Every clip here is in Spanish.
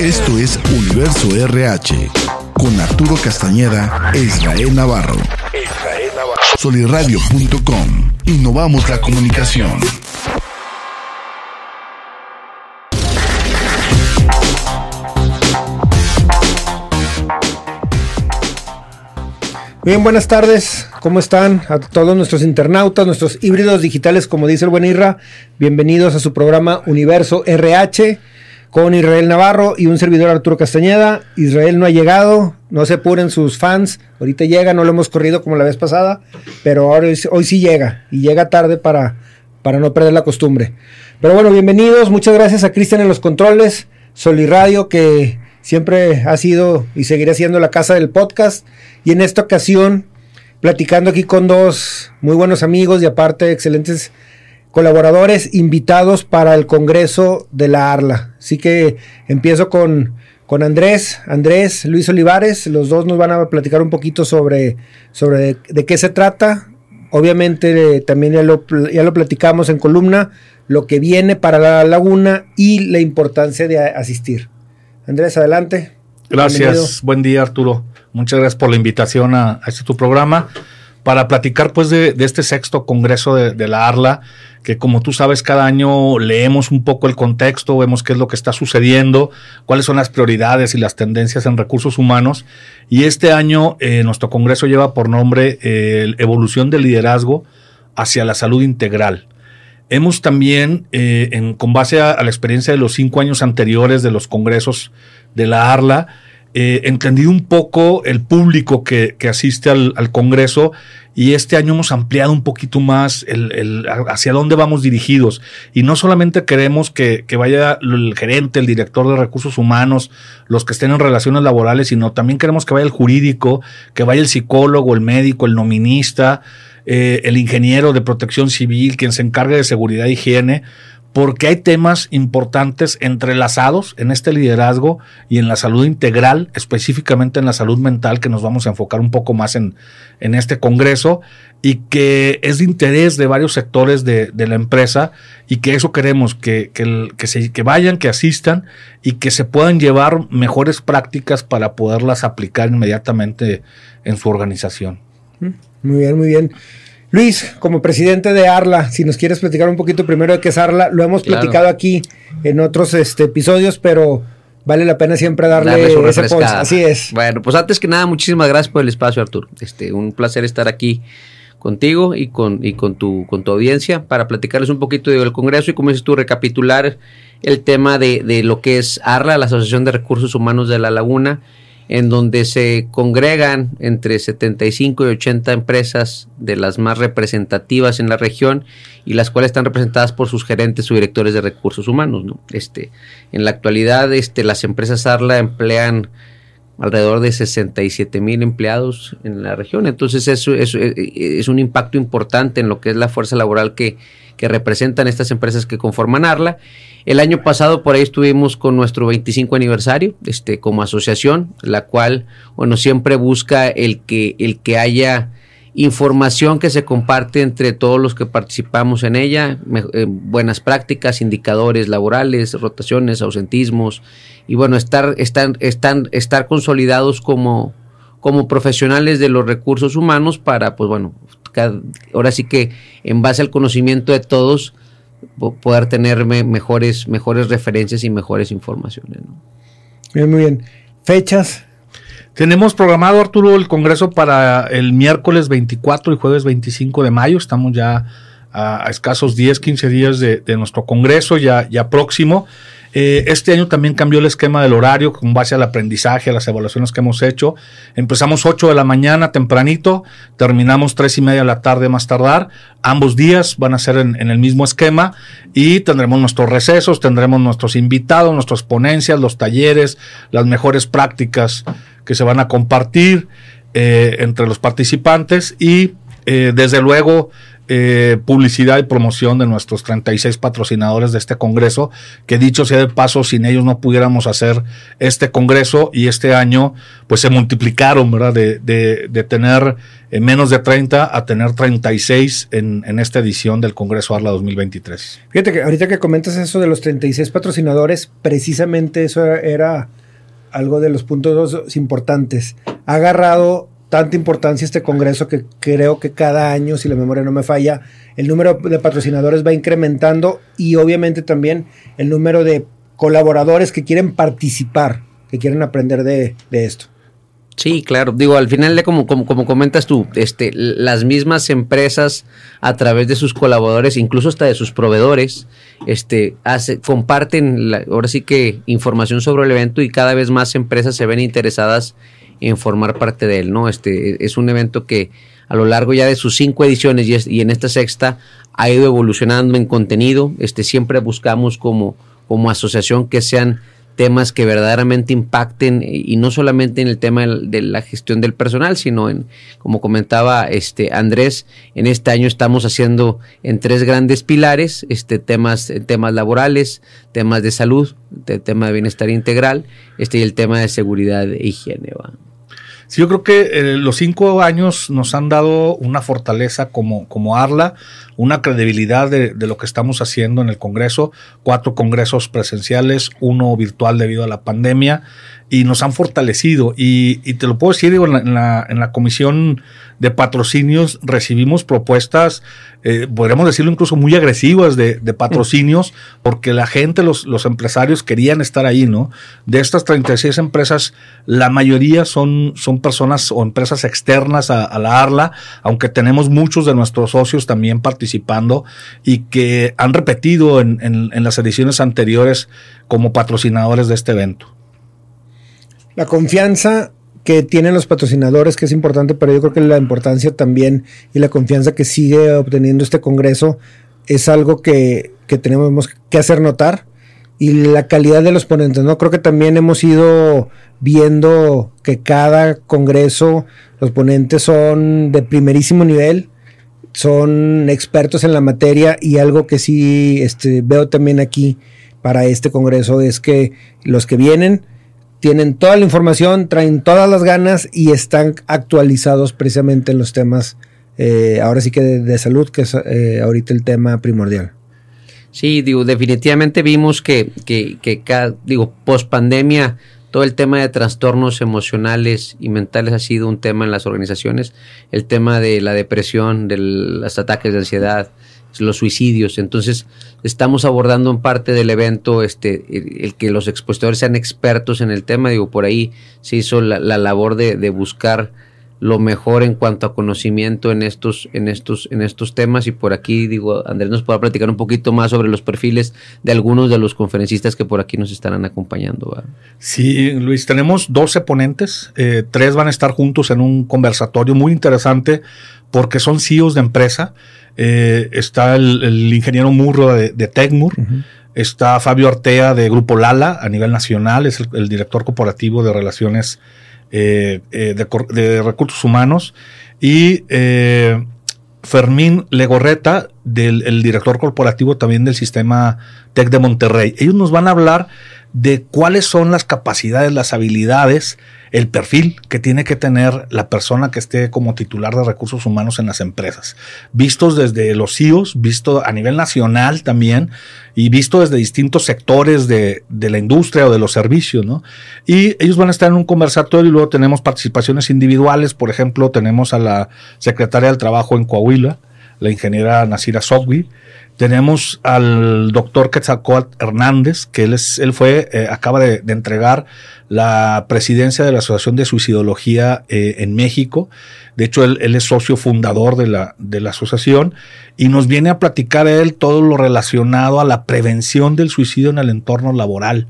Esto es Universo RH con Arturo Castañeda e Israel Navarro. Soliradio.com. Innovamos la comunicación. Bien, buenas tardes. ¿Cómo están? A todos nuestros internautas, nuestros híbridos digitales, como dice el buen Irra. Bienvenidos a su programa Universo RH con Israel Navarro y un servidor Arturo Castañeda. Israel no ha llegado, no se apuren sus fans. Ahorita llega, no lo hemos corrido como la vez pasada, pero hoy, hoy sí llega y llega tarde para, para no perder la costumbre. Pero bueno, bienvenidos. Muchas gracias a Cristian en los controles, Radio que siempre ha sido y seguirá siendo la casa del podcast. Y en esta ocasión, platicando aquí con dos muy buenos amigos y aparte excelentes colaboradores invitados para el Congreso de la ARLA. Así que empiezo con, con Andrés, Andrés, Luis Olivares. Los dos nos van a platicar un poquito sobre, sobre de, qué se trata. Obviamente también ya lo, ya lo platicamos en columna, lo que viene para la laguna y la importancia de asistir. Andrés, adelante. Gracias, buen día Arturo. Muchas gracias por la invitación a, este tu programa para platicar pues de, este sexto congreso de, la ARLA, que como tú sabes cada año leemos un poco el contexto, vemos qué es lo que está sucediendo, cuáles son las prioridades y las tendencias en recursos humanos. Y este año eh, nuestro congreso lleva por nombre eh, Evolución del Liderazgo hacia la Salud Integral. Hemos también, eh, con base a, la experiencia de los cinco años anteriores de los congresos de la ARLA, eh, entendido un poco el público que, asiste al, Congreso y este año hemos ampliado un poquito más el, hacia dónde vamos dirigidos. Y no solamente queremos que, vaya el gerente, el director de recursos humanos, los que estén en relaciones laborales, sino también queremos que vaya el jurídico, que vaya el psicólogo, el médico, el nominista, eh, el ingeniero de protección civil, quien se encargue de seguridad e higiene, porque hay temas importantes entrelazados en este liderazgo y en la salud integral, específicamente en la salud mental, que nos vamos a enfocar un poco más en, en este Congreso y que es de interés de varios sectores de, la empresa y que eso queremos, que, que, se, que vayan, que asistan y que se puedan llevar mejores prácticas para poderlas aplicar inmediatamente en su organización. Muy bien, muy bien. Luis, como presidente de Arla, si nos quieres platicar un poquito primero de qué es Arla, lo hemos platicado aquí en otros este, episodios, pero vale la pena siempre darle, ese Así es. Bueno, pues antes que nada, muchísimas gracias por el espacio, Arturo. Este, un placer estar aquí contigo y con, y con tu, con tu audiencia para platicarles un poquito del Congreso y como dices tú, recapitular el tema de, de lo que es ARLA, la Asociación de Recursos Humanos de la Laguna, en donde se congregan entre 75 y 80 empresas de las más representativas en la región y las cuales están representadas por sus gerentes o directores de recursos humanos. ¿no? Este, en la actualidad, este, las empresas ARLA emplean alrededor de 67 mil empleados en la región. Entonces eso, es un impacto importante en lo que es la fuerza laboral que, que representan estas empresas que conforman ARLA. El año pasado por ahí estuvimos con nuestro 25 aniversario, este, como asociación, la cual, bueno, siempre busca el que, el que haya información que se comparte entre todos los que participamos en ella, eh, buenas prácticas, indicadores laborales, rotaciones, ausentismos, y bueno, estar, estar, estar, estar consolidados como, como profesionales de los recursos humanos para, pues bueno, ahora sí que en base al conocimiento de todos, poder tener mejores, mejores referencias y mejores informaciones. Bien, muy bien. ¿Fechas? Tenemos programado, Arturo, el Congreso para el miércoles 24 y jueves 25 de mayo. Estamos ya a, escasos 10, 15 días de, de nuestro Congreso, ya, ya próximo. Eh, este año también cambió el esquema del horario con base al aprendizaje, a las evaluaciones que hemos hecho. Empezamos 8 de la mañana tempranito, terminamos 3 y media de la tarde más tardar. Ambos días van a ser en, el mismo esquema y tendremos nuestros recesos, tendremos nuestros invitados, nuestras ponencias, los talleres, las mejores prácticas que se van a compartir eh, entre los participantes y eh, desde luego eh, publicidad y promoción de nuestros 36 patrocinadores de este Congreso, que dicho sea de paso, sin ellos no pudiéramos hacer este Congreso y este año pues se multiplicaron, ¿verdad? De, de, tener eh, menos de 30 a tener 36 en, en esta edición del Congreso Arla 2023. Fíjate que ahorita que comentas eso de los 36 patrocinadores, precisamente eso era algo de los puntos importantes. Ha agarrado tanta importancia este congreso que creo que cada año, si la memoria no me falla, el número de patrocinadores va incrementando y obviamente también el número de colaboradores que quieren participar, que quieren aprender de, esto. Sí, claro. Digo, al final, como, como, como, comentas tú, este, las mismas empresas a través de sus colaboradores, incluso hasta de sus proveedores, este, hace, comparten ahora sí que información sobre el evento y cada vez más empresas se ven interesadas en formar parte de él, ¿no? Este es un evento que a lo largo ya de sus cinco ediciones y, en esta sexta ha ido evolucionando en contenido. Este siempre buscamos como, como asociación que sean temas que verdaderamente impacten y no solamente en el tema de la gestión del personal, sino en, como comentaba este Andrés, en este año estamos haciendo en tres grandes pilares, este temas, temas laborales, temas de salud, tema de bienestar integral, este y el tema de seguridad e higiene. Sí, yo creo que eh, los cinco años nos han dado una fortaleza como, como Arla, una credibilidad de, de, lo que estamos haciendo en el Congreso, cuatro congresos presenciales, uno virtual debido a la pandemia, y nos han fortalecido. Y, y te lo puedo decir, digo, en la, en la comisión de patrocinios recibimos propuestas, eh, podríamos decirlo incluso muy agresivas de, patrocinios, porque la gente, los, los, empresarios querían estar ahí, ¿no? De estas 36 empresas, la mayoría son, son personas o empresas externas a, la ARLA, aunque tenemos muchos de nuestros socios también participando y que han repetido en, en las ediciones anteriores como patrocinadores de este evento. La confianza que tienen los patrocinadores, que es importante, pero yo creo que la importancia también y la confianza que sigue obteniendo este Congreso es algo que, tenemos que hacer notar. Y la calidad de los ponentes, ¿no? Creo que también hemos ido viendo que cada Congreso, los ponentes son de primerísimo nivel, son expertos en la materia y algo que sí este, veo también aquí para este Congreso es que los que vienen, tienen toda la información, traen todas las ganas y están actualizados precisamente en los temas, eh, ahora sí que de, salud, que es eh, ahorita el tema primordial. Sí, digo, definitivamente vimos que, que, que digo, post pandemia, todo el tema de trastornos emocionales y mentales ha sido un tema en las organizaciones. El tema de la depresión, de los ataques de ansiedad, los suicidios. Entonces, estamos abordando en parte del evento este, el, que los expositores sean expertos en el tema. Digo, por ahí se hizo la, labor de, buscar lo mejor en cuanto a conocimiento en estos, en estos, en estos temas. Y por aquí, digo, Andrés nos pueda platicar un poquito más sobre los perfiles de algunos de los conferencistas que por aquí nos estarán acompañando. Sí, Luis, tenemos 12 ponentes, eh, tres van a estar juntos en un conversatorio muy interesante porque son CEOs de empresa. Eh, está el, ingeniero Murro de, de Tecmur, está Fabio Artea de Grupo Lala a nivel nacional, es el, director corporativo de relaciones eh, eh, de, recursos humanos, y Fermín Legorreta, del el director corporativo también del sistema Tech de Monterrey. Ellos nos van a hablar de cuáles son las capacidades, las habilidades, el perfil que tiene que tener la persona que esté como titular de recursos humanos en las empresas, vistos desde los CEOs, visto a nivel nacional también y visto desde distintos sectores de, de la industria o de los servicios, ¿no? Y ellos van a estar en un conversatorio y luego tenemos participaciones individuales, por ejemplo, tenemos a la secretaria del Trabajo en Coahuila, la ingeniera Nasira Sogui, tenemos al doctor Quetzalcóatl Hernández, que él, es, él fue, eh, acaba de, entregar la presidencia de la Asociación de Suicidología eh, en México. De hecho, él, es socio fundador de la, de la asociación y nos viene a platicar él todo lo relacionado a la prevención del suicidio en el entorno laboral.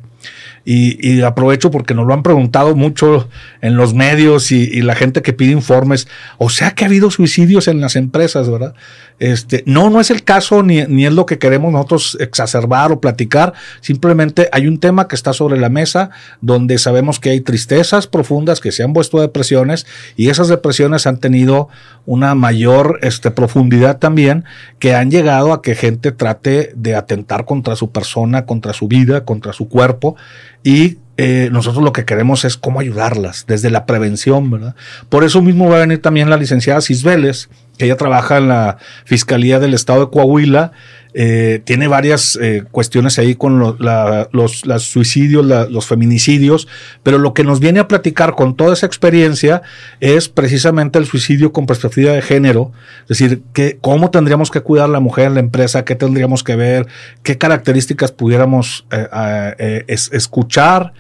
Y, aprovecho porque nos lo han preguntado mucho en los medios y, la gente que pide informes. O sea que ha habido suicidios en las empresas, ¿verdad? Este, no, no es el caso ni, ni es lo que queremos nosotros exacerbar o platicar. Simplemente hay un tema que está sobre la mesa donde sabemos que hay tristezas profundas que se han vuelto depresiones y esas depresiones han tenido una mayor este, profundidad también que han llegado a que gente trate de atentar contra su persona, contra su vida, contra su cuerpo y eh, nosotros lo que queremos es cómo ayudarlas desde la prevención, ¿verdad? Por eso mismo va a venir también la licenciada Cisbeles, que ella trabaja en la Fiscalía del Estado de Coahuila eh, tiene varias eh, cuestiones ahí con los, suicidios, los feminicidios, pero lo que nos viene a platicar con toda esa experiencia es precisamente el suicidio con perspectiva de género, es decir, que, cómo tendríamos que cuidar a la mujer en la empresa, qué tendríamos que ver, qué características pudiéramos eh, escuchar,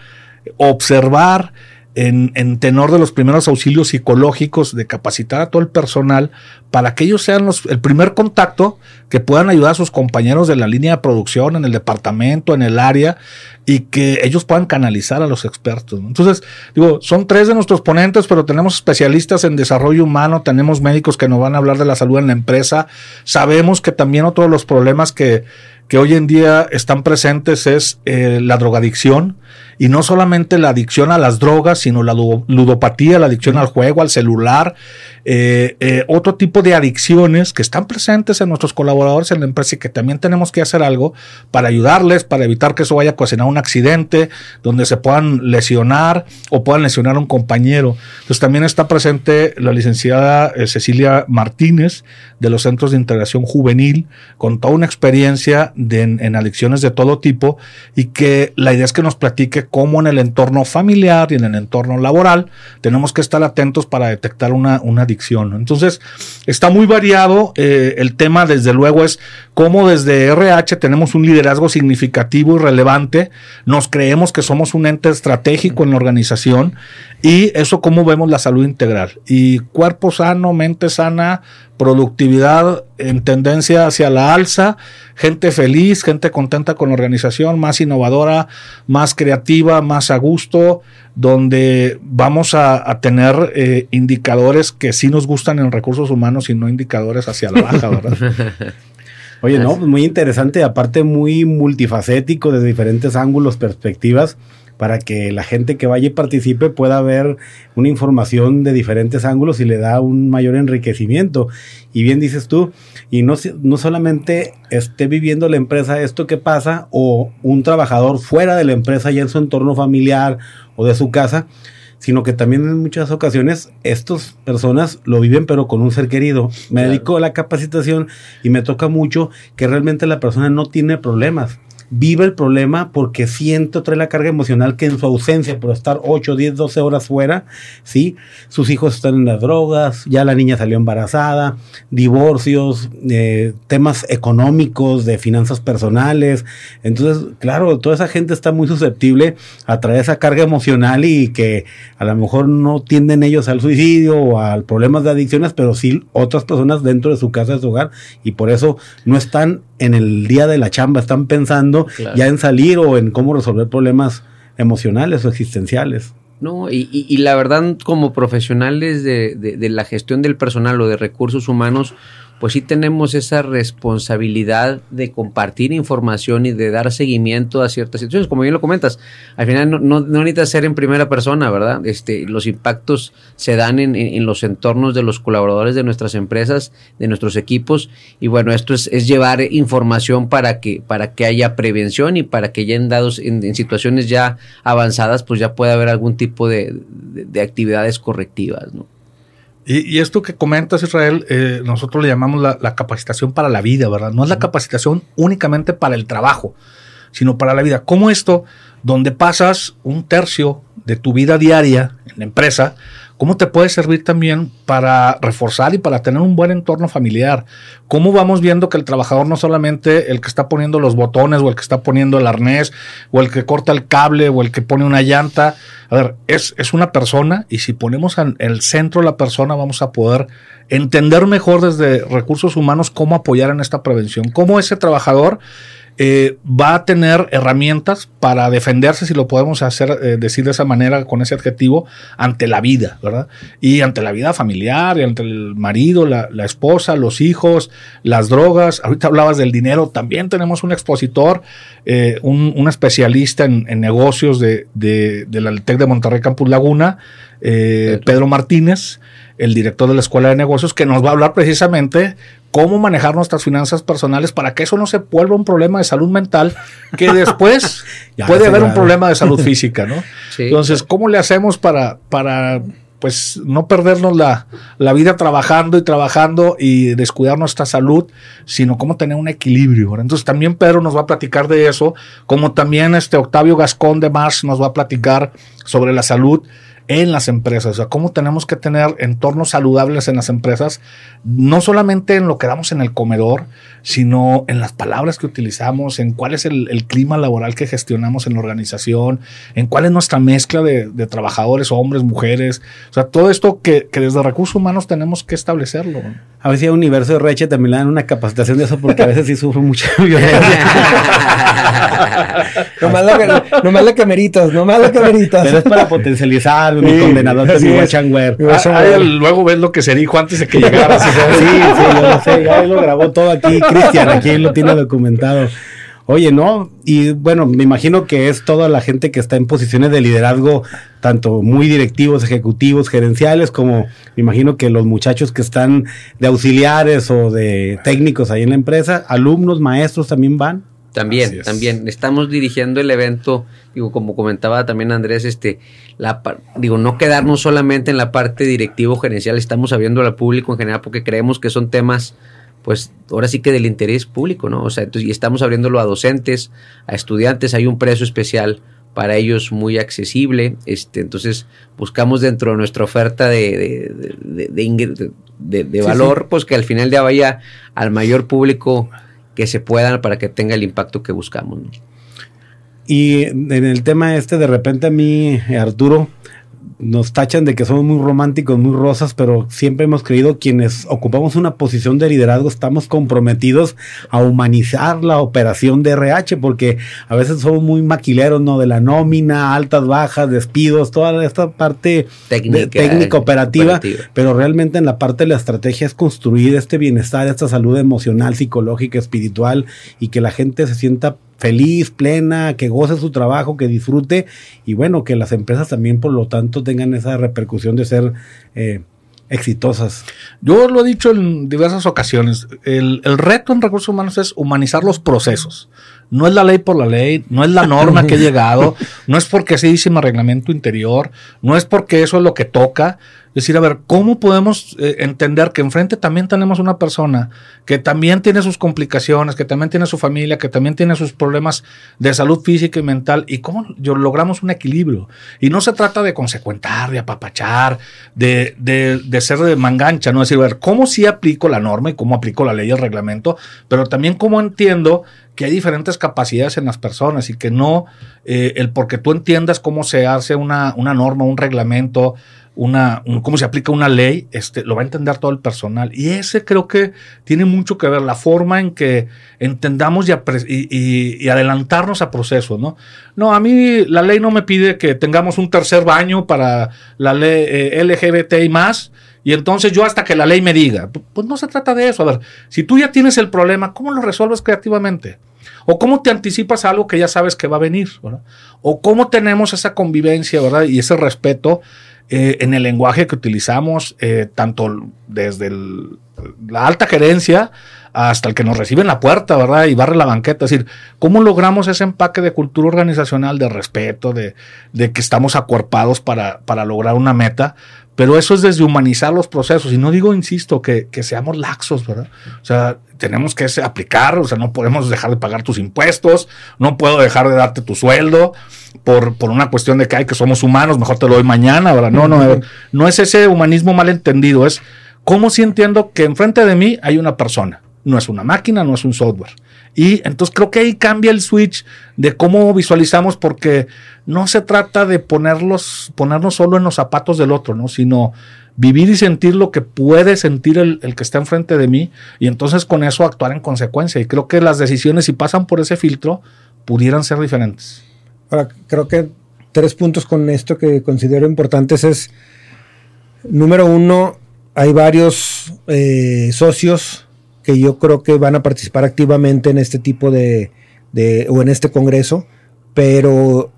observar en, tenor de los primeros auxilios psicológicos, de capacitar a todo el personal para que ellos sean los, el primer contacto que puedan ayudar a sus compañeros de la línea de producción, en el departamento, en el área, y que ellos puedan canalizar a los expertos. Entonces, digo, son tres de nuestros ponentes, pero tenemos especialistas en desarrollo humano, tenemos médicos que nos van a hablar de la salud en la empresa, sabemos que también otro de los problemas que, que hoy en día están presentes es eh, la drogadicción y no solamente la adicción a las drogas, sino la ludopatía, la adicción al juego, al celular, eh, eh, otro tipo de adicciones que están presentes en nuestros colaboradores en la empresa y que también tenemos que hacer algo para ayudarles, para evitar que eso vaya a ocasionar un accidente donde se puedan lesionar o puedan lesionar a un compañero. Entonces también está presente la licenciada Cecilia Martínez de los Centros de Integración Juvenil con toda una experiencia en, adicciones de todo tipo y que la idea es que nos platique cómo en el entorno familiar y en el entorno laboral tenemos que estar atentos para detectar una, una adicción. Entonces, está muy variado. Eh, el tema, desde luego, es cómo desde RH tenemos un liderazgo significativo y relevante. Nos creemos que somos un ente estratégico en la organización y eso cómo vemos la salud integral. Y cuerpo sano, mente sana, productividad en tendencia hacia la alza, gente feliz, gente contenta con la organización, más innovadora, más creativa, más a gusto, donde vamos a, tener eh, indicadores que sí nos gustan en recursos humanos y no indicadores hacia la baja, ¿verdad? Oye, no, muy interesante, aparte muy multifacético, de diferentes ángulos, perspectivas para que la gente que vaya y participe pueda ver una información de diferentes ángulos y le da un mayor enriquecimiento. Y bien dices tú, y no, no solamente esté viviendo la empresa esto que pasa o un trabajador fuera de la empresa ya en su entorno familiar o de su casa, sino que también en muchas ocasiones estas personas lo viven pero con un ser querido. Me dedico a la capacitación y me toca mucho que realmente la persona no tiene problemas vive el problema porque siente, trae la carga emocional que en su ausencia, por estar 8, 10, 12 horas fuera, ¿sí? Sus hijos están en las drogas, ya la niña salió embarazada, divorcios, eh, temas económicos, de finanzas personales. Entonces, claro, toda esa gente está muy susceptible a traer esa carga emocional y que a lo mejor no tienden ellos al suicidio o al problemas de adicciones, pero sí otras personas dentro de su casa, de su hogar, y por eso no están en el día de la chamba, están pensando ya en salir o en cómo resolver problemas emocionales o existenciales. No, y, y, la verdad, como profesionales de, de, la gestión del personal o de recursos humanos, pues sí tenemos esa responsabilidad de compartir información y de dar seguimiento a ciertas situaciones. Como bien lo comentas, al final no, no, necesita ser en primera persona, ¿verdad? Este, los impactos se dan en, en, los entornos de los colaboradores de nuestras empresas, de nuestros equipos, y bueno, esto es, es llevar información para que, para que haya prevención y para que ya en dados, en, situaciones ya avanzadas, pues ya pueda haber algún tipo de, de actividades correctivas, ¿no? Y, esto que comentas, Israel, eh, nosotros le llamamos la, capacitación para la vida, ¿verdad? No es la capacitación únicamente para el trabajo, sino para la vida. ¿Cómo esto, donde pasas un tercio de tu vida diaria en la empresa, ¿Cómo te puede servir también para reforzar y para tener un buen entorno familiar? ¿Cómo vamos viendo que el trabajador no solamente el que está poniendo los botones o el que está poniendo el arnés o el que corta el cable o el que pone una llanta? A ver, es, es una persona y si ponemos en el centro la persona vamos a poder entender mejor desde recursos humanos cómo apoyar en esta prevención, cómo ese trabajador eh, va a tener herramientas para defenderse, si lo podemos hacer, eh, decir de esa manera, con ese adjetivo, ante la vida, ¿verdad? Y ante la vida familiar, y ante el marido, la, esposa, los hijos, las drogas. Ahorita hablabas del dinero, también tenemos un expositor, eh, un, especialista en, negocios de, de, de, la TEC de Monterrey Campus Laguna, Pedro Martínez el director de la Escuela de Negocios, que nos va a hablar precisamente cómo manejar nuestras finanzas personales para que eso no se vuelva un problema de salud mental, que después puede haber un problema de salud física, ¿no? Entonces, ¿cómo le hacemos para, para pues no perdernos la, la, vida trabajando y trabajando y descuidar nuestra salud, sino cómo tener un equilibrio. Entonces también Pedro nos va a platicar de eso, como también este Octavio Gascón de Mars nos va a platicar sobre la salud en las empresas, o sea, cómo tenemos que tener entornos saludables en las empresas, no solamente en lo que damos en el comedor, sino en las palabras que utilizamos, en cuál es el, clima laboral que gestionamos en la organización, en cuál es nuestra mezcla de, trabajadores, hombres, mujeres, o sea, todo esto que, que desde recursos humanos tenemos que establecerlo. A veces a Universo de Reche también le dan una capacitación de eso porque a veces sí sufro mucha violencia. nomás, la, nomás la cameritas, nomás la cameritas. Pero es para potencializar mi sí, condenador de mi ah, luego ves lo que se dijo antes de que llegara. sí, sí, yo lo sé, ya lo grabó todo aquí, Cristian, aquí lo tiene documentado. Oye, ¿no? Y bueno, me imagino que es toda la gente que está en posiciones de liderazgo, tanto muy directivos, ejecutivos, gerenciales, como me imagino que los muchachos que están de auxiliares o de técnicos ahí en la empresa, alumnos, maestros también van. También, también. Estamos dirigiendo el evento, digo, como comentaba también Andrés, este, la, digo, no quedarnos solamente en la parte directivo gerencial, estamos abriendo al público en general porque creemos que son temas pues ahora sí que del interés público, ¿no? O sea, entonces, y estamos abriéndolo a docentes, a estudiantes, hay un precio especial para ellos muy accesible, este, entonces buscamos dentro de nuestra oferta de, de, de, valor, pues que al final ya vaya al mayor público que se pueda para que tenga el impacto que buscamos. Y en el tema este, de repente a mí, Arturo, nos tachan de que somos muy románticos, muy rosas, pero siempre hemos creído quienes ocupamos una posición de liderazgo estamos comprometidos a humanizar la operación de RH, porque a veces somos muy maquileros, ¿no? De la nómina, altas, bajas, despidos, toda esta parte técnica, operativa, pero realmente en la parte de la estrategia es construir este bienestar, esta salud emocional, psicológica, espiritual y que la gente se sienta feliz, plena, que goce su trabajo, que disfrute y bueno, que las empresas también por lo tanto tengan esa repercusión de ser eh, exitosas. Yo lo he dicho en diversas ocasiones, el, el, reto en recursos humanos es humanizar los procesos. No es la ley por la ley, no es la norma que ha llegado, no es porque así dice mi reglamento interior, no es porque eso es lo que toca, decir, a ver, ¿cómo podemos eh, entender que enfrente también tenemos una persona que también tiene sus complicaciones, que también tiene su familia, que también tiene sus problemas de salud física y mental? ¿Y cómo logramos un equilibrio? Y no se trata de consecuentar, de apapachar, de, de, de ser de mangancha, ¿no? Es decir, a ver, ¿cómo sí aplico la norma y cómo aplico la ley y el reglamento? Pero también cómo entiendo que hay diferentes capacidades en las personas y que no eh, el porque tú entiendas cómo se hace una, una norma, un reglamento, una, cómo se aplica una ley, este, lo va a entender todo el personal. Y ese creo que tiene mucho que ver, la forma en que entendamos y, adelantarnos a procesos, ¿no? No, a mí la ley no me pide que tengamos un tercer baño para la ley eh, LGBT y más, y entonces yo hasta que la ley me diga, pues no se trata de eso. A ver, si tú ya tienes el problema, ¿cómo lo resuelves creativamente? ¿O cómo te anticipas a algo que ya sabes que va a venir? ¿O cómo tenemos esa convivencia, ¿verdad? Y ese respeto eh, en el lenguaje que utilizamos, eh, tanto desde la alta gerencia hasta el que nos recibe en la puerta, ¿verdad? Y barre la banqueta. Es decir, ¿cómo logramos ese empaque de cultura organizacional, de respeto, de, de que estamos acuerpados para, para lograr una meta? Pero eso es desde humanizar los procesos. Y no digo, insisto, que, que seamos laxos, ¿verdad? O sea, tenemos que aplicar, o sea, no podemos dejar de pagar tus impuestos, no puedo dejar de darte tu sueldo por, por una cuestión de que, hay que somos humanos, mejor te lo doy mañana, ¿verdad? No, no, no es ese humanismo mal entendido, es cómo si entiendo que enfrente de mí hay una persona, no es una máquina, no es un software. Y entonces creo que ahí cambia el switch de cómo visualizamos porque no se trata de ponerlos, ponernos solo en los zapatos del otro, ¿no? Sino vivir y sentir lo que puede sentir el, el, que está enfrente de mí y entonces con eso actuar en consecuencia. Y creo que las decisiones, si pasan por ese filtro, pudieran ser diferentes. Ahora, creo que tres puntos con esto que considero importantes es, número uno, hay varios eh, socios que yo creo que van a participar activamente en este tipo de, de, o en este congreso, pero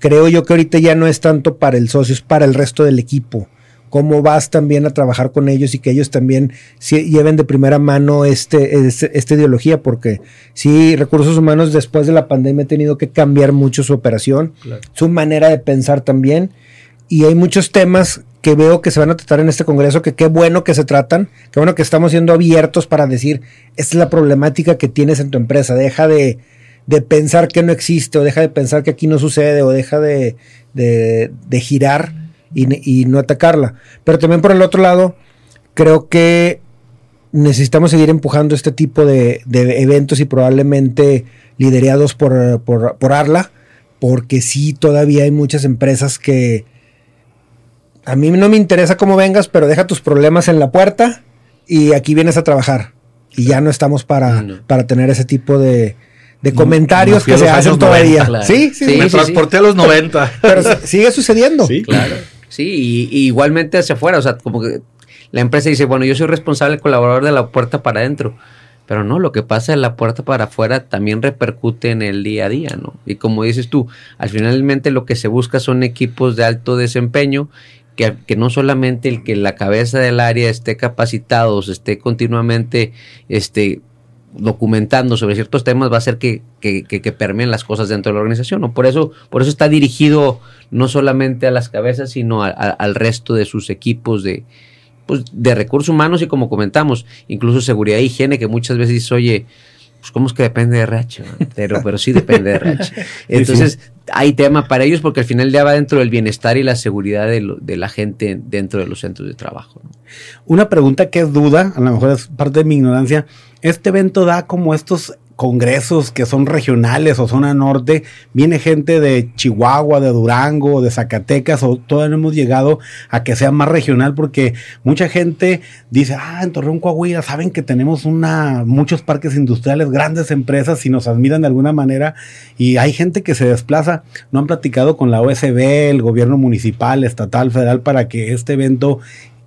creo yo que ahorita ya no es tanto para el socio, es para el resto del equipo. Cómo vas también a trabajar con ellos y que ellos también lleven de primera mano este, este, esta ideología, porque sí, recursos humanos después de la pandemia ha tenido que cambiar mucho su operación, su manera de pensar también, y hay muchos temas que veo que se van a tratar en este congreso, que qué bueno que se tratan, qué bueno que estamos siendo abiertos para decir, esta es la problemática que tienes en tu empresa, deja de, de pensar que no existe, o deja de pensar que aquí no sucede, o deja de, de, girar y, no atacarla. Pero también por el otro lado, creo que necesitamos seguir empujando este tipo de, eventos y probablemente liderados por, por, Arla, porque sí, todavía hay muchas empresas que a mí no me interesa cómo vengas, pero deja tus problemas en la puerta y aquí vienes a trabajar. Y ya no estamos para, para tener ese tipo de, de comentarios que se hacen todavía. Sí, sí, Me transporté a los 90. Pero sigue sucediendo. Sí, claro. Sí, y, igualmente hacia afuera, o sea, como que la empresa dice, bueno, yo soy responsable colaborador de la puerta para adentro, pero no, lo que pasa en la puerta para afuera también repercute en el día a día, ¿no? Y como dices tú, al finalmente lo que se busca son equipos de alto desempeño que, que, no solamente el que la cabeza del área esté capacitado, esté continuamente este, documentando sobre ciertos temas va a hacer que, que, que, permeen las cosas dentro de la organización. ¿no? Por, eso, por eso está dirigido no solamente a las cabezas, sino al resto de sus equipos de, pues, de recursos humanos y como comentamos, incluso seguridad e higiene, que muchas veces oye, pues cómo es que depende de RH, pero, pero sí depende de RH. Entonces, hay tema para ellos porque al final ya va dentro del bienestar y la seguridad de, de la gente dentro de los centros de trabajo. Una pregunta que es duda, a lo mejor es parte de mi ignorancia, este evento da como estos congresos que son regionales o zona norte, viene gente de Chihuahua, de Durango, de Zacatecas, o todavía no hemos llegado a que sea más regional porque mucha gente dice, ah, en Torreón, Coahuila, saben que tenemos una, muchos parques industriales, grandes empresas y nos admiran de alguna manera y hay gente que se desplaza, no han platicado con la OSB, el gobierno municipal, estatal, federal para que este evento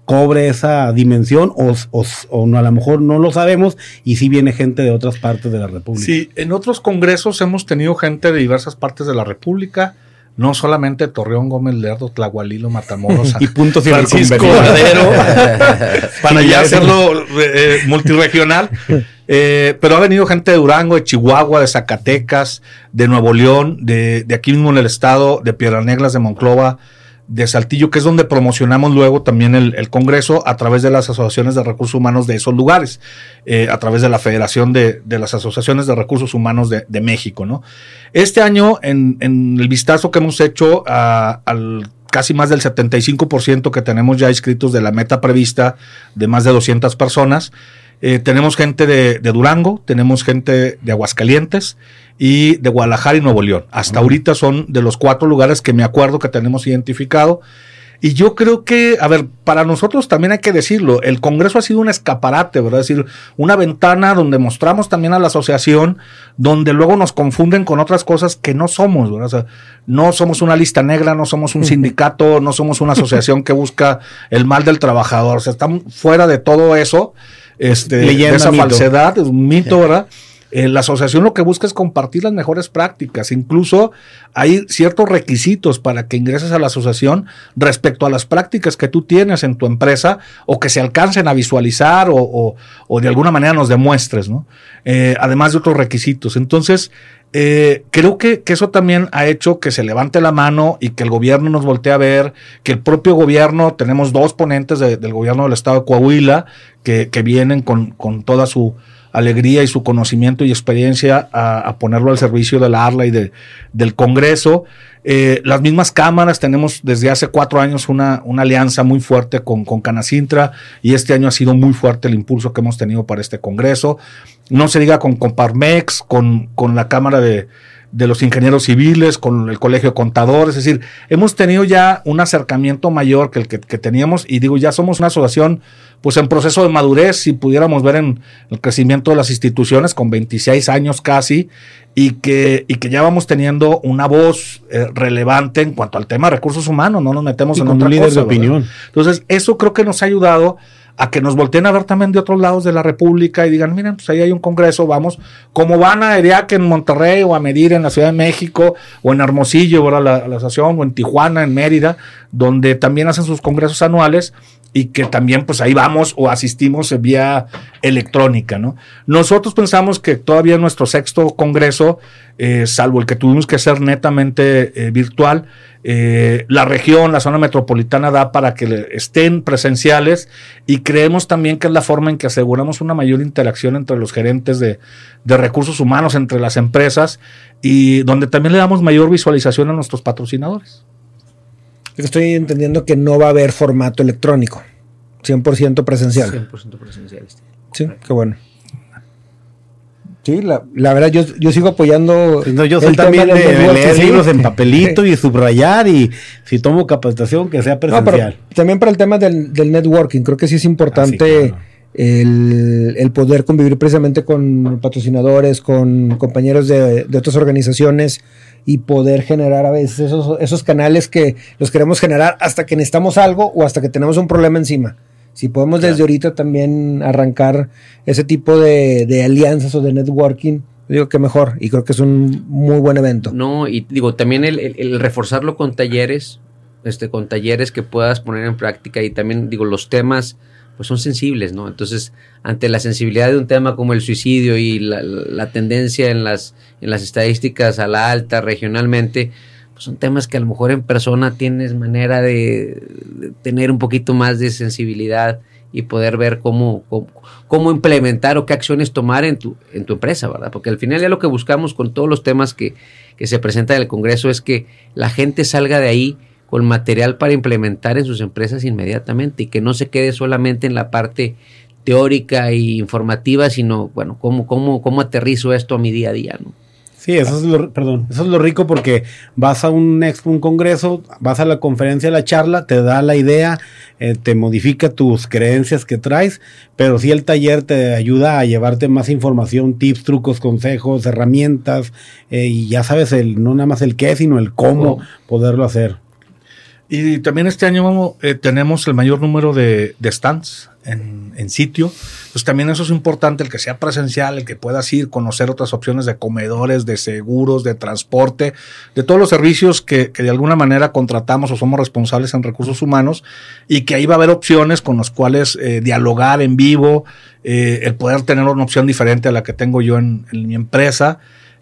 cobre esa dimensión o, o, no, a lo mejor no lo sabemos y sí viene gente de otras partes de la República. Sí, en otros congresos hemos tenido gente de diversas partes de la República, no solamente Torreón, Gómez Lerdo, Tlahualilo, Matamoros, y puntos Francisco Madero, para ya hacerlo eh, multiregional. Eh, pero ha venido gente de Durango, de Chihuahua, de Zacatecas, de Nuevo León, de, de aquí mismo en el estado, de Piedras Negras, de Monclova, de Saltillo, que es donde promocionamos luego también el, Congreso a través de las asociaciones de recursos humanos de esos lugares, eh, a través de la Federación de, las Asociaciones de Recursos Humanos de, México. ¿no? Este año, en, el vistazo que hemos hecho al casi más del 75% que tenemos ya inscritos de la meta prevista de más de 200 personas, eh, tenemos gente de, Durango, tenemos gente de Aguascalientes, y de Guadalajara y Nuevo León. Hasta ahorita son de los cuatro lugares que me acuerdo que tenemos identificado. Y yo creo que, a ver, para nosotros también hay que decirlo, el Congreso ha sido un escaparate, ¿verdad? Es decir, una ventana donde mostramos también a la asociación, donde luego nos confunden con otras cosas que no somos, ¿verdad? O sea, no somos una lista negra, no somos un sindicato, no somos una asociación que busca el mal del trabajador, o sea, estamos fuera de todo eso, este, de esa falsedad, es un mito, ¿verdad? La asociación lo que busca es compartir las mejores prácticas. Incluso hay ciertos requisitos para que ingreses a la asociación respecto a las prácticas que tú tienes en tu empresa o que se alcancen a visualizar o, de alguna manera nos demuestres, ¿no? Eh, además de otros requisitos. Entonces, eh, creo que, eso también ha hecho que se levante la mano y que el gobierno nos voltee a ver, que el propio gobierno, tenemos dos ponentes del gobierno del estado de Coahuila que, que vienen con, con toda su alegría y su conocimiento y experiencia a, ponerlo al servicio de la ARLA y de, del Congreso. Eh, las mismas cámaras, tenemos desde hace cuatro años una, una alianza muy fuerte con, con, Canacintra y este año ha sido muy fuerte el impulso que hemos tenido para este Congreso. No se diga con, con Parmex, con, con la Cámara de, de los ingenieros civiles, con el colegio de contadores, es decir, hemos tenido ya un acercamiento mayor que el que, teníamos y digo, ya somos una asociación pues en proceso de madurez, si pudiéramos ver en el crecimiento de las instituciones con 26 años casi y que, y que ya vamos teniendo una voz eh, relevante en cuanto al tema de recursos humanos, no nos metemos en otra líder de opinión. Entonces, eso creo que nos ha ayudado a que nos volteen a ver también de otros lados de la República y digan, miren, pues ahí hay un congreso, vamos, como van a ERIAC en Monterrey o a medir en la Ciudad de México o en Hermosillo, ¿verdad? La, la o en Tijuana, en Mérida, donde también hacen sus congresos anuales y que también pues ahí vamos o asistimos vía electrónica, ¿no? Nosotros pensamos que todavía nuestro sexto congreso, eh, salvo el que tuvimos que hacer netamente eh, virtual, eh, la región, la zona metropolitana da para que estén presenciales y creemos también que es la forma en que aseguramos una mayor interacción entre los gerentes de, de recursos humanos, entre las empresas y donde también le damos mayor visualización a nuestros patrocinadores. Estoy entendiendo que no va a haber formato electrónico, 100% presencial. 100% presencial. Este. Sí, qué bueno. Sí, la, verdad, yo, yo, sigo apoyando. yo soy también de, leer libros en papelito y subrayar y si tomo capacitación que sea presencial. también para el tema del, networking, creo que sí es importante ah, el, poder convivir precisamente con patrocinadores, con compañeros de, de, otras organizaciones y poder generar a veces esos, esos canales que los queremos generar hasta que necesitamos algo o hasta que tenemos un problema encima. Si podemos desde ahorita también arrancar ese tipo de, alianzas o de networking, digo que mejor y creo que es un muy buen evento. No, y digo, también el, reforzarlo con talleres, este, con talleres que puedas poner en práctica y también digo, los temas pues son sensibles, ¿no? Entonces, ante la sensibilidad de un tema como el suicidio y la, tendencia en las, en las estadísticas a la alta regionalmente, pues son temas que a lo mejor en persona tienes manera de, tener un poquito más de sensibilidad y poder ver cómo, cómo, implementar o qué acciones tomar en tu, en tu empresa, ¿verdad? Porque al final ya lo que buscamos con todos los temas que, que se presentan en el Congreso es que la gente salga de ahí con material para implementar en sus empresas inmediatamente y que no se quede solamente en la parte teórica e informativa, sino, bueno, cómo, cómo, cómo aterrizo esto a mi día a día, ¿no? Sí, eso es lo, perdón, eso es lo rico porque vas a un expo, un congreso, vas a la conferencia, a la charla, te da la idea, eh, te modifica tus creencias que traes, pero sí el taller te ayuda a llevarte más información, tips, trucos, consejos, herramientas, eh, y ya sabes el, no nada más el qué, sino el cómo poderlo hacer. Y también este año eh, tenemos el mayor número de, stands en, sitio. Pues también eso es importante, el que sea presencial, el que puedas ir, conocer otras opciones de comedores, de seguros, de transporte, de todos los servicios que, de alguna manera contratamos o somos responsables en recursos humanos y que ahí va a haber opciones con las cuales eh, dialogar en vivo, eh, el poder tener una opción diferente a la que tengo yo en mi empresa.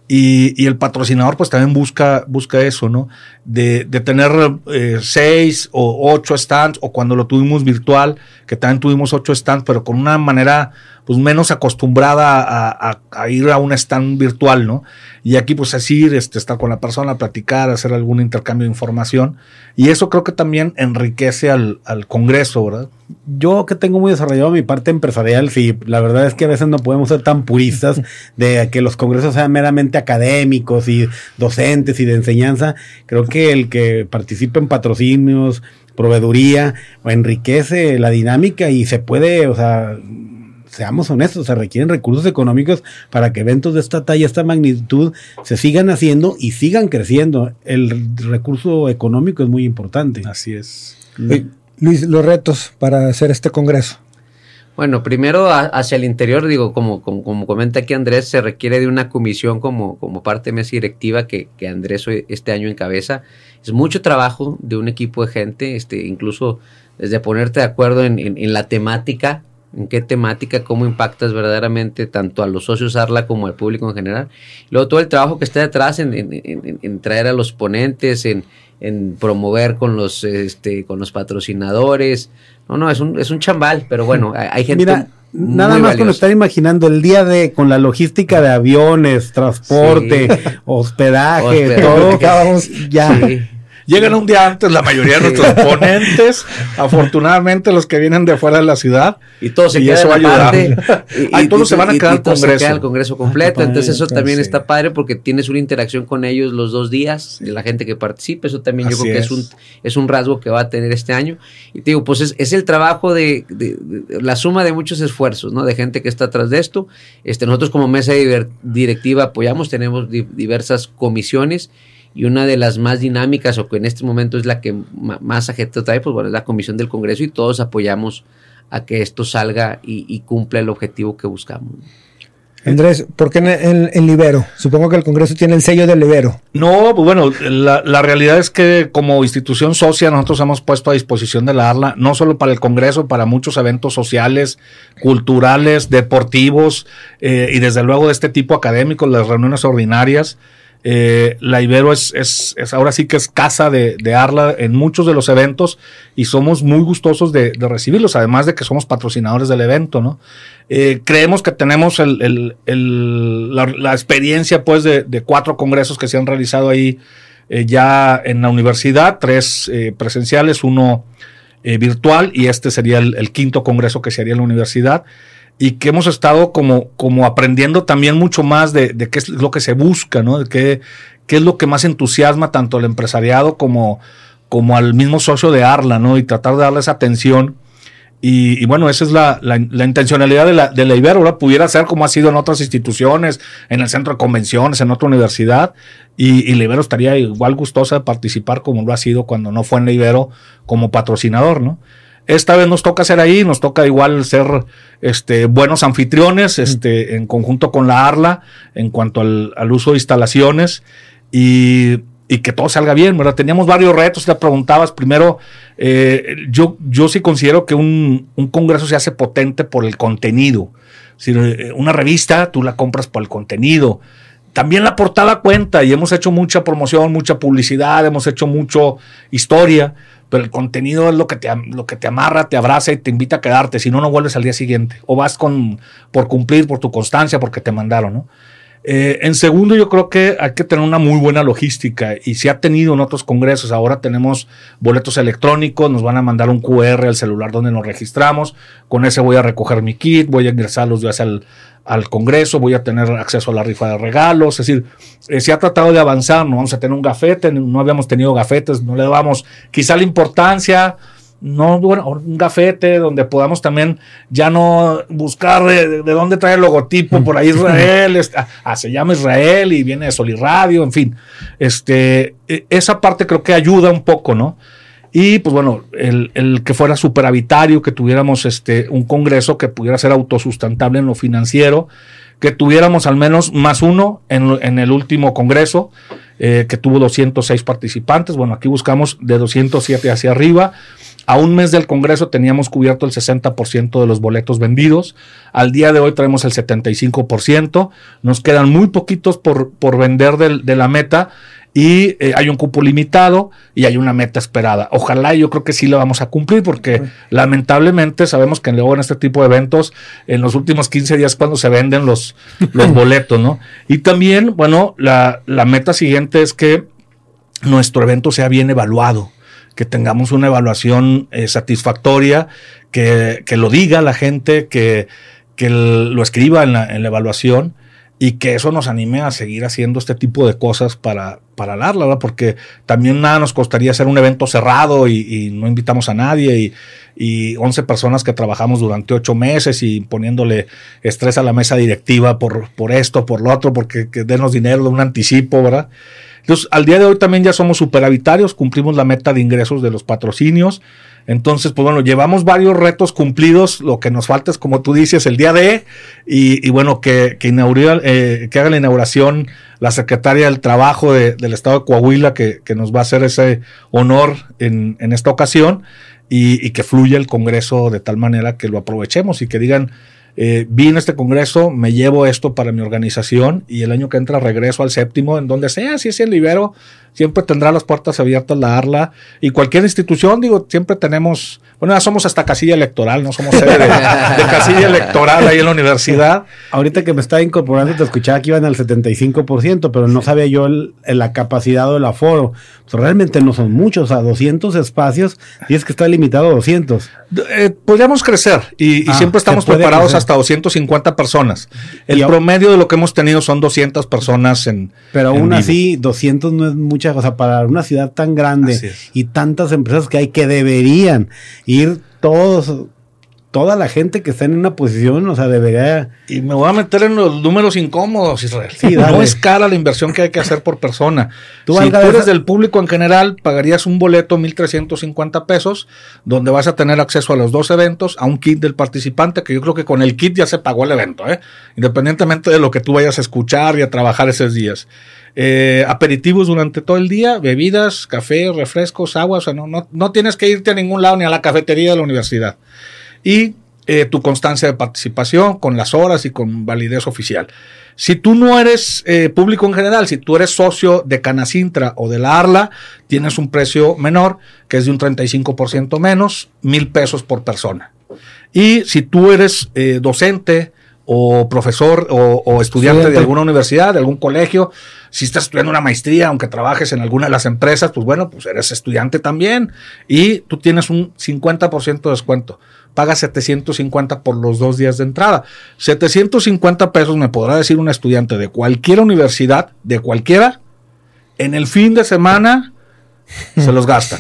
Y, y, el patrocinador pues también busca, busca eso, ¿no? De, de tener eh, seis o ocho stands o cuando lo tuvimos virtual, que también tuvimos ocho stands, pero con una manera pues menos acostumbrada a, ir a un stand virtual, ¿no? Y aquí pues así este, estar con la persona, platicar, hacer algún intercambio de información. Y eso creo que también enriquece al, Congreso, ¿verdad? Yo que tengo muy desarrollado mi parte empresarial, sí, la verdad es que a veces no podemos ser tan puristas de que los congresos sean meramente académicos y docentes y de enseñanza. Creo que el que participe en patrocinios, proveeduría, enriquece la dinámica y se puede, o sea, seamos honestos, se requieren recursos económicos para que eventos de esta talla, esta magnitud, se sigan haciendo y sigan creciendo. El recurso económico es muy importante. Así es. Luis, los retos para hacer este congreso. Bueno, primero hacia el interior, digo, como, como, comenta aquí Andrés, se requiere de una comisión como, como parte de mesa directiva que, que Andrés este año encabeza. Es mucho trabajo de un equipo de gente, este, incluso desde ponerte de acuerdo en, en la temática en qué temática, cómo impactas verdaderamente tanto a los socios ARLA como al público en general. luego todo el trabajo que está detrás en, traer a los ponentes, en, promover con los, este, con los patrocinadores. No, no, es un, es un chambal, pero bueno, hay, gente... Mira, nada más con estar imaginando el día de con la logística de aviones, transporte, hospedaje, todo, ya. Llegan un día antes la mayoría de nuestros ponentes, afortunadamente los que vienen de fuera de la ciudad. Y todos se y eso va a ayudar. aparte, Ahí todos se van a y- quedar y al todos se congreso. quedan al congreso completo. padre, entonces eso también sí. está padre porque tienes una interacción con ellos los dos días, de la gente que participa. Eso también yo Así creo que es. es. un es un rasgo que va a tener este año. Y te digo, pues es, es el trabajo de, de- de- la suma de muchos esfuerzos, ¿no? De gente que está atrás de esto. Este, nosotros como mesa directiva apoyamos, tenemos di- diversas comisiones y una de las más dinámicas o que en este momento es la que más ajeteo trae, pues bueno, es la comisión del Congreso y todos apoyamos a que esto salga y, y cumpla el objetivo que buscamos. Andrés, ¿por qué en, en- en Libero? Supongo que el Congreso tiene el sello del Libero. No, pues bueno, la, la realidad es que como institución socia nosotros hemos puesto a disposición de la ARLA, no solo para el Congreso, para muchos eventos sociales, culturales, deportivos eh, y desde luego de este tipo académicos, las reuniones ordinarias. Eh, la Ibero es, es, ahora sí que es casa de, de Arla en muchos de los eventos y somos muy gustosos de, recibirlos, además de que somos patrocinadores del evento, ¿no? Eh, creemos que tenemos el, la, experiencia pues de, cuatro congresos que se han realizado ahí eh, ya en la universidad, tres presenciales, uno virtual y este sería el quinto congreso que se haría en la universidad y que hemos estado como, como aprendiendo también mucho más de, de qué es lo que se busca, ¿no? De qué, qué es lo que más entusiasma tanto al empresariado como, como al mismo socio de Arla, ¿no? Y tratar de darle esa atención. Y, y bueno, esa es la, la- intencionalidad de la, de la Ibero, ¿verdad? Pudiera ser como ha sido en otras instituciones, en el centro de convenciones, en otra universidad, y, y la Ibero estaría igual gustosa de participar como lo ha sido cuando no fue en la Ibero como patrocinador, ¿no? Esta vez nos toca ser ahí, nos toca igual ser este, buenos anfitriones, este, en conjunto con la ARLA, en cuanto al, al uso de instalaciones y, y que todo salga bien, ¿verdad? Teníamos varios retos, te preguntabas, primero, eh, yo, yo sí considero que un, un congreso se hace potente por el contenido. Si eh, una revista, tú la compras por el contenido. También la portada cuenta y hemos hecho mucha promoción, mucha publicidad, hemos hecho mucho historia, pero el contenido es lo que te, lo que te amarra, te abraza y te invita a quedarte, si no, no vuelves al día siguiente. O vas con, por cumplir, por tu constancia, porque te mandaron, ¿no? Eh, en segundo, yo creo que hay que tener una muy buena logística y se ha tenido en otros congresos. Ahora tenemos boletos electrónicos, nos van a mandar un QR al celular donde nos registramos. Con ese voy a recoger mi kit, voy a ingresar los días al, al congreso, voy a tener acceso a la rifa de regalos. Es decir, eh, se ha tratado de avanzar. No vamos a tener un gafete, no habíamos tenido gafetes, no le damos quizá la importancia no, bueno, un gafete donde podamos también ya no buscar de, de dónde trae el logotipo, por ahí Israel, este, ah, se llama Israel y viene de Solirradio, en fin. Este, e- esa parte creo que ayuda un poco, ¿no? Y pues bueno, el, el que fuera superhabitario, que tuviéramos este, un congreso que pudiera ser autosustentable en lo financiero, que tuviéramos al menos más uno en, en el último congreso, eh, que tuvo 206 participantes. Bueno, aquí buscamos de 207 hacia arriba. A un mes del Congreso teníamos cubierto el 60% de los boletos vendidos. Al día de hoy traemos el 75%. Nos quedan muy poquitos por, por vender de la meta y eh, hay un cupo limitado y hay una meta esperada. Ojalá y yo creo que sí la vamos a cumplir porque lamentablemente sabemos que luego en este tipo de eventos en los últimos 15 días cuando se venden los, los boletos, ¿no? Y también, bueno, la, la meta siguiente es que nuestro evento sea bien evaluado, que tengamos una evaluación eh, satisfactoria, que, que lo diga la gente, que, que el- lo escriba en la, en la evaluación y que eso nos anime a seguir haciendo este tipo de cosas para, para darla, ¿verdad? Porque también nada nos costaría hacer un evento cerrado y, no invitamos a nadie y, y 11 personas que trabajamos durante 8 meses y poniéndole estrés a la mesa directiva por, por esto, por lo otro, porque que denos dinero de un anticipo, ¿verdad? Entonces, al día de hoy también ya somos superhabitarios, cumplimos la meta de ingresos de los patrocinios. Entonces, pues bueno, llevamos varios retos cumplidos. Lo que nos falta es, como tú dices, el día de, y, y bueno, que, que, eh, que haga la inauguración la secretaria del Trabajo de- del Estado de Coahuila, que, que nos va a hacer ese honor en, en esta ocasión, y, que fluya el Congreso de tal manera que lo aprovechemos y que digan, eh, vi en este congreso, me llevo esto para mi organización y el año que entra regreso al séptimo, en donde sea, si es el Ibero, siempre tendrá las puertas abiertas la ARLA y cualquier institución, digo, siempre tenemos, bueno, ya somos hasta casilla electoral, no somos sede de, de casilla electoral ahí en la universidad. Ahorita que me estaba incorporando, te escuchaba que iban al 75%, pero no sabía yo el- la capacidad o el aforo. Pues realmente no son muchos, a 200 espacios, y es que está limitado a 200. Eh, podríamos crecer y, y Ah, siempre estamos preparados crecer. hasta 250 personas. El Y promedio de lo que hemos tenido son 200 personas en. Pero en aún vivo. así, 200 no es mucha cosa para una ciudad tan grande y tantas empresas que hay que deberían ir todos, toda la gente que está en una posición, o sea, debería... Y me voy a meter en los números incómodos, Israel. Sí, no es cara la inversión que hay que hacer por persona. Tú, si tú eres esa- del público en general, pagarías un boleto 1.350 pesos, donde vas a tener acceso a los dos eventos, a un kit del participante, que yo creo que con el kit ya se pagó el evento, ¿eh? independientemente de lo que tú vayas a escuchar y a trabajar esos días. Eh, aperitivos durante todo el día, bebidas, café, refrescos, agua, o sea, no, no, no tienes que irte a ningún lado ni a la cafetería de la universidad y eh, tu constancia de participación con las horas y con validez oficial. Si tú no eres eh, público en general, si tú eres socio de Canacintra o de la ARLA, tienes un precio menor, que es de un 35% menos, mil pesos por persona. Y si tú eres docente o profesor o, o estudiante, de alguna universidad, de algún colegio, si estás estudiando una maestría, aunque trabajes en alguna de las empresas, pues bueno, pues eres estudiante también y tú tienes un 50% de descuento. Pagas 750 por los dos días de entrada. 750 pesos me podrá decir un estudiante de cualquier universidad, de cualquiera, en el fin de semana se los gastan.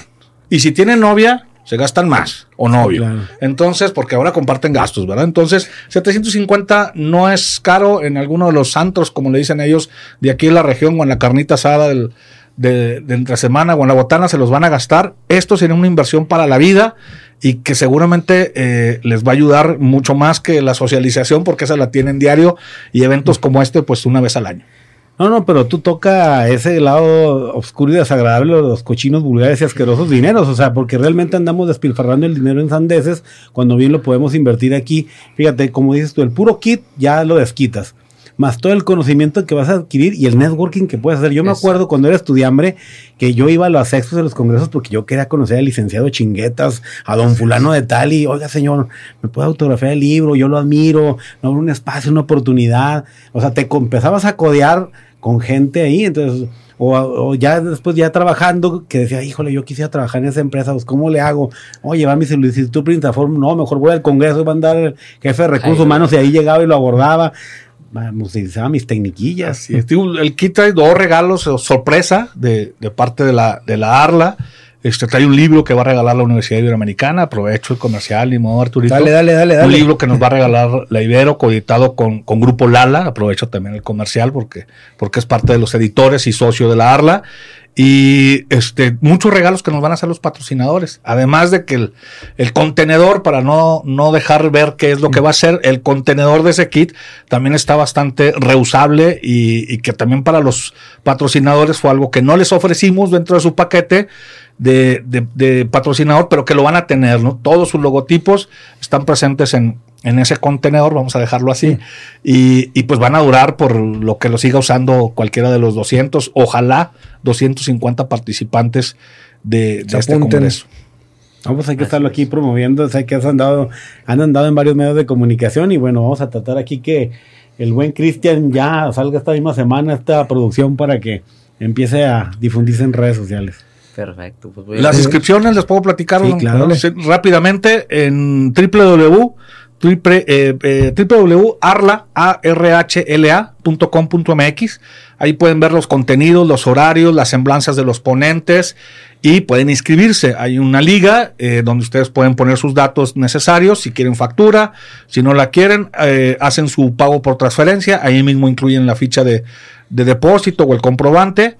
Y si tienen novia, se gastan más, o novio. claro. Entonces, porque ahora comparten gastos, ¿verdad? Entonces, 750 no es caro en alguno de los antros, como le dicen ellos, de aquí en la región o en la carnita asada del, de, de entre semana o en la botana, se los van a gastar. Esto sería una inversión para la vida y que seguramente eh, les va a ayudar mucho más que la socialización, porque esa la tienen diario y eventos como este, pues una vez al año. No, no, pero tú toca ese lado oscuro y desagradable, los cochinos vulgares y asquerosos dineros, o sea, porque realmente andamos despilfarrando el dinero en sandeces cuando bien lo podemos invertir aquí. Fíjate, como dices tú, el puro kit ya lo desquitas, más todo el conocimiento que vas a adquirir y el networking que puedes hacer. Yo me acuerdo cuando era estudiambre que yo iba a los sexos de los congresos porque yo quería conocer al licenciado Chinguetas, a don fulano de tal y, oiga señor, ¿me puede autografiar el libro? Yo lo admiro, no un espacio, una oportunidad. O sea, te empezabas a codear con gente ahí, entonces, o, o ya después ya trabajando, que decía, híjole, yo quisiera trabajar en esa empresa, pues ¿cómo le hago? O llevar mi solicitud Printaform, no, mejor voy al Congreso y va a andar el jefe de recursos Ay, humanos y ahí llegaba y lo abordaba. Vamos, utilizaba mis tecniquillas. Así es. El kit trae dos regalos sorpresa de, de parte de la, de la ARLA. Este trae un libro que va a regalar la Universidad Iberoamericana. Aprovecho el comercial, ni modo, Arturito. Dale, dale, dale, Un dale. libro que nos va a regalar la Ibero, coeditado con, con Grupo Lala. Aprovecho también el comercial porque, porque es parte de los editores y socio de la ARLA. Y este, muchos regalos que nos van a hacer los patrocinadores. Además de que el, el contenedor, para no, no dejar ver qué es lo que va a ser, el contenedor de ese kit también está bastante reusable y, y que también para los patrocinadores fue algo que no les ofrecimos dentro de su paquete de, de- de patrocinador, pero que lo van a tener, ¿no? Todos sus logotipos están presentes en, en ese contenedor, vamos a dejarlo así, y, y pues van a durar por lo que lo siga usando cualquiera de los 200, ojalá 250 participantes de, este congreso. Vamos, hay que estarlo aquí promoviendo. Sé que has andado, han andado en varios medios de comunicación y bueno, vamos a tratar aquí que el buen Cristian ya salga esta misma semana esta producción para que empiece a difundirse en redes sociales. Perfecto. Pues voy a- Las inscripciones les puedo platicar Sí, ¿no? claro. Sí, rápidamente en www triple- eh, eh, www.arla.com.mx. Ahí pueden ver los contenidos, los horarios, las semblanzas de los ponentes y pueden inscribirse. Hay una liga eh, donde ustedes pueden poner sus datos necesarios, si quieren factura, si no la quieren, eh, hacen su pago por transferencia, ahí mismo incluyen la ficha de, de depósito o el comprobante.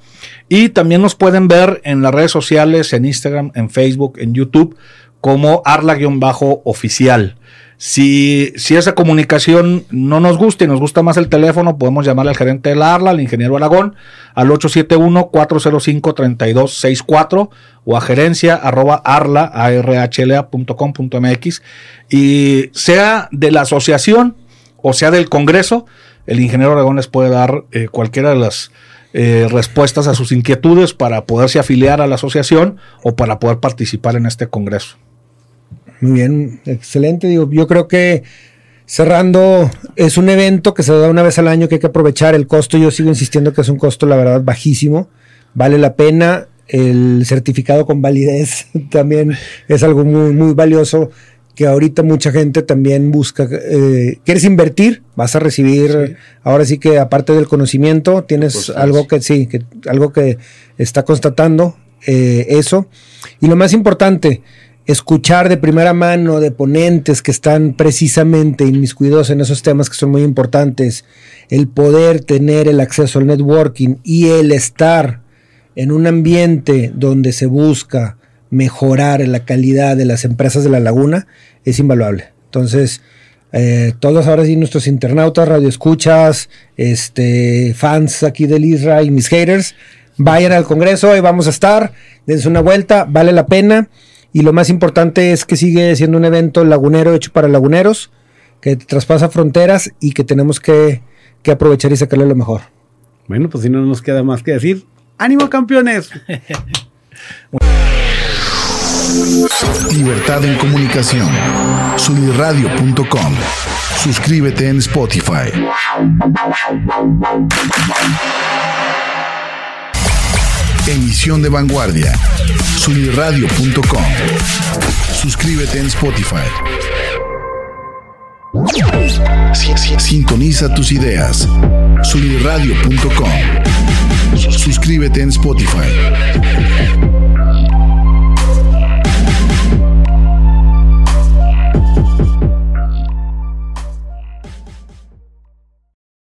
Y también nos pueden ver en las redes sociales, en Instagram, en Facebook, en YouTube, como Arla-oficial. Si, esa comunicación no nos gusta y nos gusta más el teléfono, podemos llamar al gerente de la Arla, al ingeniero Aragón, al 871-405-3264 o a gerencia arroba arla, arhla.com.mx. Y sea de la asociación o sea del Congreso, el ingeniero Aragón les puede dar eh, cualquiera de las eh, respuestas a sus inquietudes para poderse afiliar a la asociación o para poder participar en este congreso. Muy bien, excelente. Digo, yo creo que cerrando, es un evento que se da una vez al año que hay que aprovechar. El costo, yo sigo insistiendo que es un costo, la verdad, bajísimo. Vale la pena. El certificado con validez también es algo muy, muy valioso que ahorita mucha gente también busca. Eh, ¿Quieres invertir? Vas a recibir, ahora sí que aparte del conocimiento, tienes algo que sí, que, algo que está constatando eh, eso. Y lo más importante, escuchar de primera mano de ponentes que están precisamente inmiscuidos en esos temas que son muy importantes, el poder tener el acceso al networking y el estar en un ambiente donde se busca mejorar la calidad de las empresas de la laguna es invaluable. Entonces, eh, todos ahora sí nuestros internautas, radioescuchas, este, fans aquí del Isra y mis haters, vayan al Congreso, y vamos a estar, dense una vuelta, vale la pena. Y lo más importante es que sigue siendo un evento lagunero hecho para laguneros, que traspasa fronteras y que tenemos que, que aprovechar y sacarle lo mejor. Bueno, pues si no nos queda más que decir, ¡ánimo campeones! Libertad en comunicación. Sunirradio.com. Suscríbete en Spotify. Emisión de vanguardia. Sunirradio.com. Suscríbete en Spotify. Sintoniza tus ideas. Sunirradio.com. Suscríbete en Spotify.